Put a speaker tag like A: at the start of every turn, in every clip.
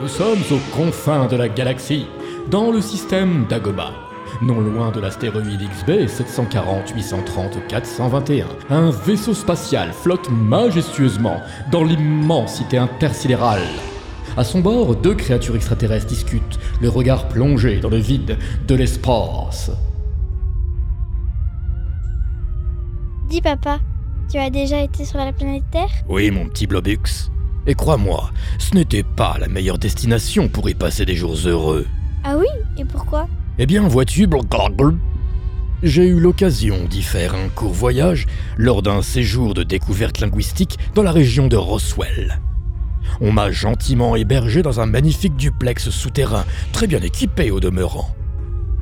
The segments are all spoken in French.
A: Nous sommes aux confins de la galaxie, dans le système d'Agoba. Non loin de l'astéroïde XB 740 830 421, un vaisseau spatial flotte majestueusement dans l'immensité intersidérale. À son bord, deux créatures extraterrestres discutent, le regard plongé dans le vide de l'espace.
B: Dis papa, tu as déjà été sur la planète Terre?
C: Oui, mon petit Blobux. Et crois-moi, ce n'était pas la meilleure destination pour y passer des jours heureux.
B: Ah oui Et pourquoi?
C: Eh bien, vois-tu, j'ai eu l'occasion d'y faire un court voyage lors d'un séjour de découverte linguistique dans la région de Roswell. On m'a gentiment hébergé dans un magnifique duplex souterrain, très bien équipé au demeurant.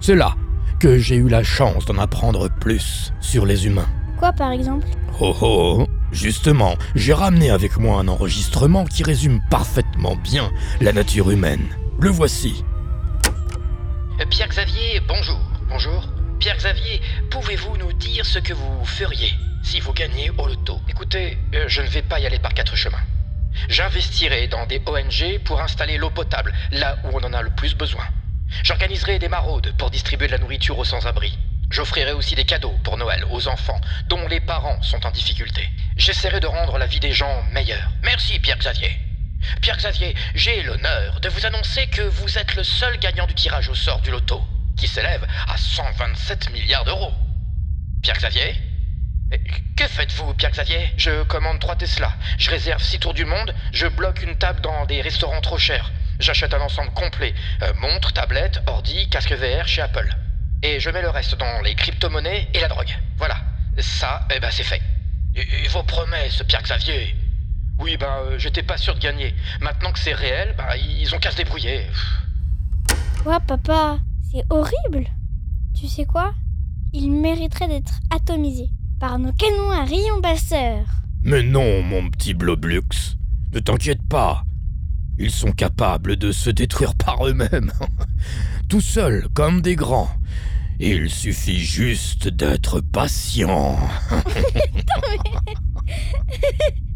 C: C'est là que j'ai eu la chance d'en apprendre plus sur les humains.
B: Quoi par exemple?
C: Oh oh Justement, j'ai ramené avec moi un enregistrement qui résume parfaitement bien la nature humaine. Le voici.
D: Euh, Pierre-Xavier, bonjour. Bonjour. Pierre-Xavier, pouvez-vous nous dire ce que vous feriez si vous gagnez au loto? Écoutez, euh, je ne vais pas y aller par quatre chemins. J'investirai dans des ONG pour installer l'eau potable là où on en a le plus besoin. J'organiserai des maraudes pour distribuer de la nourriture aux sans-abri. J'offrirai aussi des cadeaux pour Noël aux enfants dont les parents sont en difficulté. J'essaierai de rendre la vie des gens meilleure. Merci Pierre-Xavier. Pierre-Xavier, j'ai l'honneur de vous annoncer que vous êtes le seul gagnant du tirage au sort du loto, qui s'élève à 127 milliards d'euros. Pierre-Xavier? Eh, Que faites-vous, Pierre-Xavier? Je commande 3 Tesla, je réserve 6 tours du monde, je bloque une table dans des restaurants trop chers, j'achète un ensemble complet, euh, montre, tablette, ordi, casque VR chez Apple. Et je mets le reste dans les crypto-monnaies et la drogue. Voilà. Ça, eh ben c'est fait. Et, et vos promesses, Pierre-Xavier Oui, ben euh, j'étais pas sûr de gagner. Maintenant que c'est réel, ben ils ont qu'à se débrouiller.
B: Quoi papa C'est horrible Tu sais quoi? Il mériterait d'être atomisé par nos canons à rayons passeurs.
C: Mais non, mon petit Bloblux. Ne t'inquiète pas. Ils sont capables de se détruire par eux-mêmes. Tout seuls, comme des grands. Il suffit juste d'être patient.